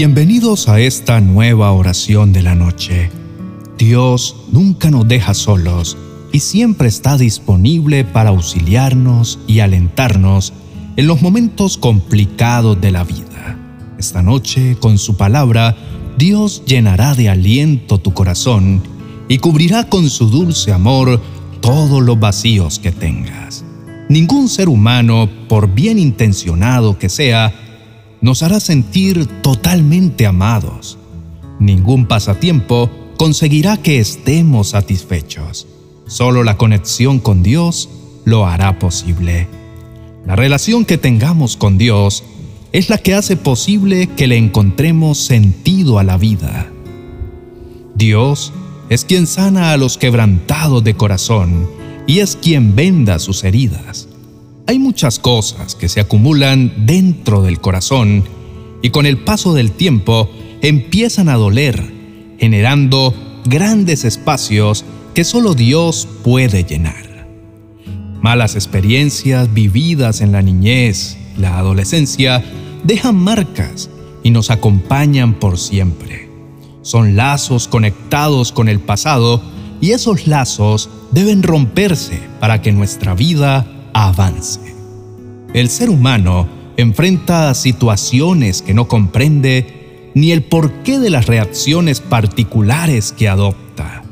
Bienvenidos a esta nueva oración de la noche. Dios nunca nos deja solos y siempre está disponible para auxiliarnos y alentarnos en los momentos complicados de la vida. Esta noche, con su palabra, Dios llenará de aliento tu corazón y cubrirá con su dulce amor todos los vacíos que tengas. Ningún ser humano, por bien intencionado que sea, nos hará sentir totalmente amados. Ningún pasatiempo conseguirá que estemos satisfechos. Solo la conexión con Dios lo hará posible. La relación que tengamos con Dios es la que hace posible que le encontremos sentido a la vida. Dios es quien sana a los quebrantados de corazón y es quien venda sus heridas. Hay muchas cosas que se acumulan dentro del corazón y con el paso del tiempo empiezan a doler, generando grandes espacios que solo Dios puede llenar. Malas experiencias vividas en la niñez, la adolescencia, dejan marcas y nos acompañan por siempre. Son lazos conectados con el pasado y esos lazos deben romperse para que nuestra vida avance. El ser humano enfrenta situaciones que no comprende ni el porqué de las reacciones particulares que adopta.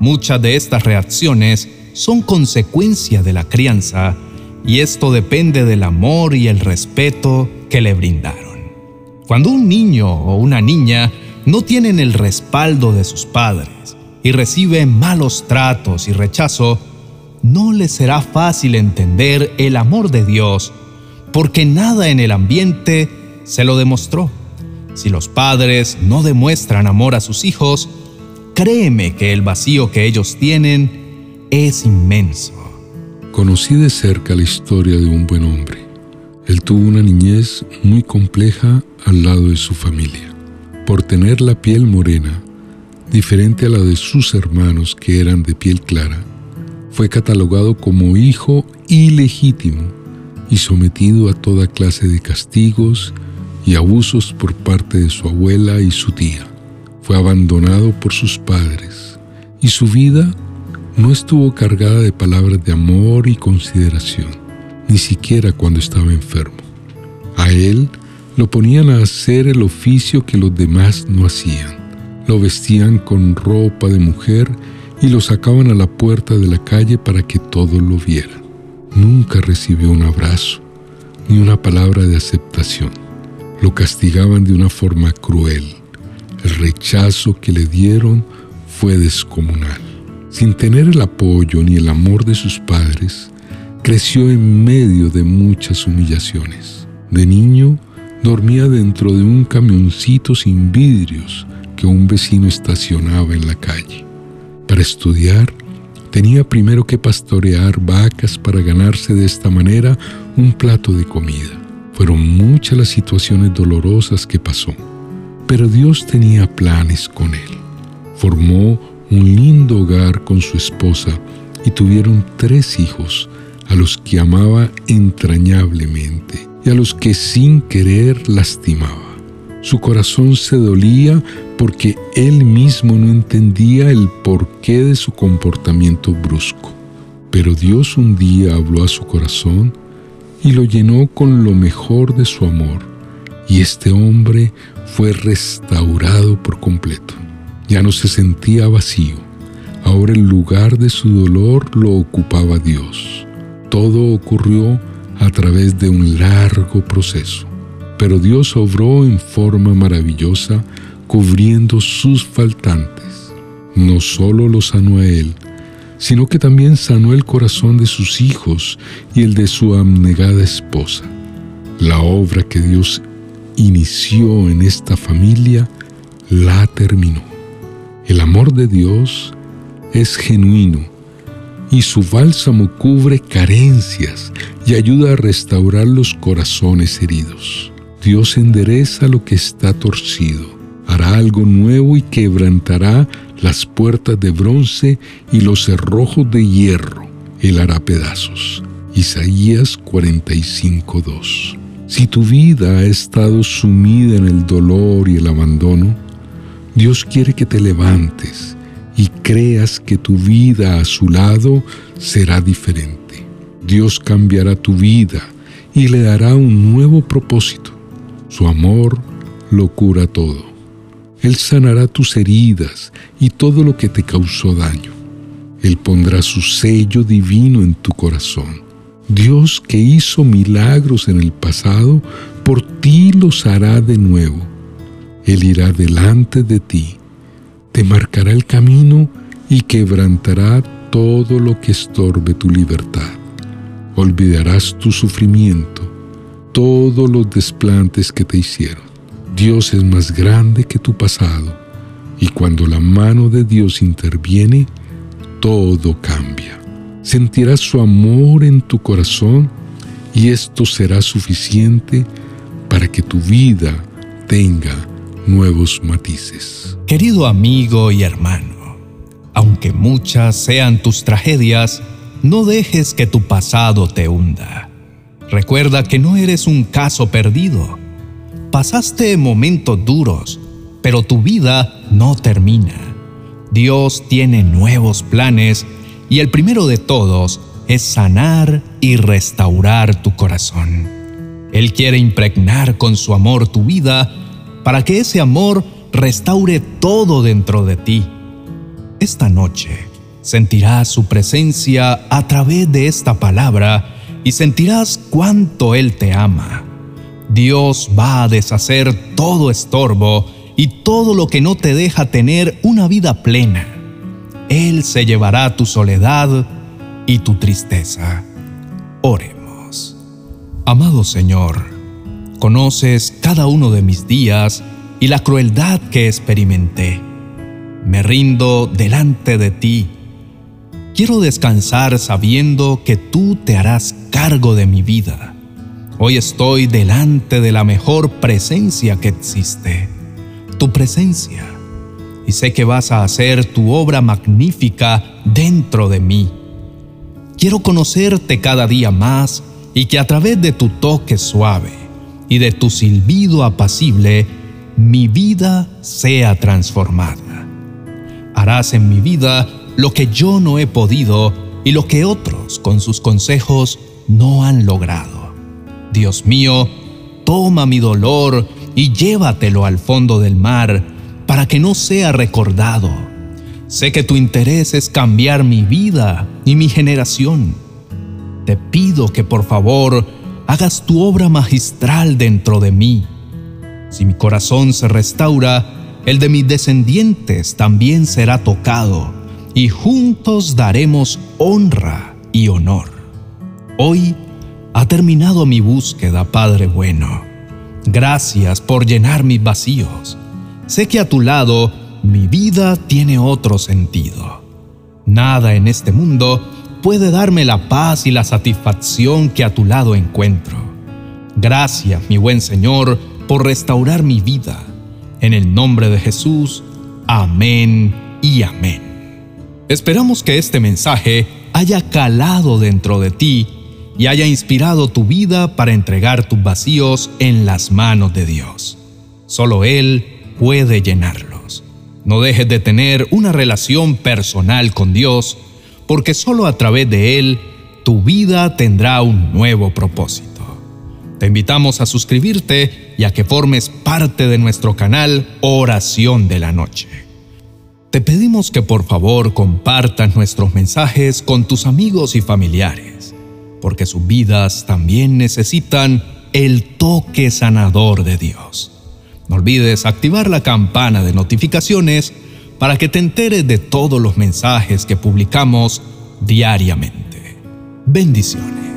Muchas de estas reacciones son consecuencia de la crianza y esto depende del amor y el respeto que le brindaron. Cuando un niño o una niña no tienen el respaldo de sus padres y reciben malos tratos y rechazo, no les será fácil entender el amor de Dios porque nada en el ambiente se lo demostró. Si los padres no demuestran amor a sus hijos, créeme que el vacío que ellos tienen es inmenso. Conocí de cerca la historia de un buen hombre. Él tuvo una niñez muy compleja al lado de su familia por tener la piel morena, diferente a la de sus hermanos que eran de piel clara, fue catalogado como hijo ilegítimo y sometido a toda clase de castigos y abusos por parte de su abuela y su tía. Fue abandonado por sus padres y su vida no estuvo cargada de palabras de amor y consideración, ni siquiera cuando estaba enfermo. A él lo ponían a hacer el oficio que los demás no hacían. Lo vestían con ropa de mujer y lo sacaban a la puerta de la calle para que todos lo vieran. Nunca recibió un abrazo ni una palabra de aceptación. Lo castigaban de una forma cruel. El rechazo que le dieron fue descomunal. Sin tener el apoyo ni el amor de sus padres, creció en medio de muchas humillaciones. De niño dormía dentro de un camioncito sin vidrios que un vecino estacionaba en la calle. Para estudiar, tenía primero que pastorear vacas para ganarse de esta manera un plato de comida. Fueron muchas las situaciones dolorosas que pasó, pero Dios tenía planes con él. Formó un lindo hogar con su esposa y tuvieron tres hijos a los que amaba entrañablemente y a los que sin querer lastimaba. Su corazón se dolía porque él mismo no entendía el porqué de su comportamiento brusco. Pero Dios un día habló a su corazón y lo llenó con lo mejor de su amor, y este hombre fue restaurado por completo. Ya no se sentía vacío, ahora el lugar de su dolor lo ocupaba Dios. Todo ocurrió a través de un largo proceso. Pero Dios obró en forma maravillosa cubriendo sus faltantes. No solo lo sanó a él, sino que también sanó el corazón de sus hijos y el de su abnegada esposa. La obra que Dios inició en esta familia la terminó. El amor de Dios es genuino y su bálsamo cubre carencias y ayuda a restaurar los corazones heridos. Dios endereza lo que está torcido, hará algo nuevo y quebrantará las puertas de bronce y los cerrojos de hierro. Él hará pedazos. Isaías 45:2. Si tu vida ha estado sumida en el dolor y el abandono, Dios quiere que te levantes y creas que tu vida a su lado será diferente. Dios cambiará tu vida y le dará un nuevo propósito. Su amor lo cura todo. Él sanará tus heridas y todo lo que te causó daño. Él pondrá su sello divino en tu corazón. Dios que hizo milagros en el pasado, por ti los hará de nuevo. Él irá delante de ti, te marcará el camino y quebrantará todo lo que estorbe tu libertad. Olvidarás tu sufrimiento, todos los desplantes que te hicieron. Dios es más grande que tu pasado y cuando la mano de Dios interviene, todo cambia. Sentirás su amor en tu corazón y esto será suficiente para que tu vida tenga nuevos matices. Querido amigo y hermano, aunque muchas sean tus tragedias, no dejes que tu pasado te hunda. Recuerda que no eres un caso perdido. Pasaste momentos duros, pero tu vida no termina. Dios tiene nuevos planes y el primero de todos es sanar y restaurar tu corazón. Él quiere impregnar con su amor tu vida para que ese amor restaure todo dentro de ti. Esta noche sentirás su presencia a través de esta palabra y sentirás cuánto Él te ama. Dios va a deshacer todo estorbo y todo lo que no te deja tener una vida plena. Él se llevará tu soledad y tu tristeza. Oremos. Amado Señor, conoces cada uno de mis días y la crueldad que experimenté. Me rindo delante de ti. Quiero descansar sabiendo que tú te harás cargo de mi vida. Hoy estoy delante de la mejor presencia que existe tu presencia y sé que vas a hacer tu obra magnífica dentro de mí. Quiero conocerte cada día más y que a través de tu toque suave y de tu silbido apacible, mi vida sea transformada. Harás en mi vida lo que yo no he podido y lo que otros con sus consejos no han logrado. Dios mío, toma mi dolor y llévatelo al fondo del mar para que no sea recordado. Sé que tu interés es cambiar mi vida y mi generación. Te pido que por favor hagas tu obra magistral dentro de mí. Si mi corazón se restaura, el de mis descendientes también será tocado, y juntos daremos honra y honor. Hoy ha terminado mi búsqueda, Padre bueno. Gracias por llenar mis vacíos. Sé que a tu lado mi vida tiene otro sentido. Nada en este mundo puede darme la paz y la satisfacción que a tu lado encuentro. Gracias, mi buen Señor, por restaurar mi vida. En el nombre de Jesús, amén y amén. Esperamos que este mensaje haya calado dentro de ti y haya inspirado tu vida para entregar tus vacíos en las manos de Dios. Solo Él puede llenarlos. No dejes de tener una relación personal con Dios, porque solo a través de Él tu vida tendrá un nuevo propósito. Te invitamos a suscribirte y a que formes parte de nuestro canal Oración de la Noche. Te pedimos que por favor compartas nuestros mensajes con tus amigos y familiares porque sus vidas también necesitan el toque sanador de Dios. No olvides activar la campana de notificaciones para que te enteres de todos los mensajes que publicamos diariamente. Bendiciones.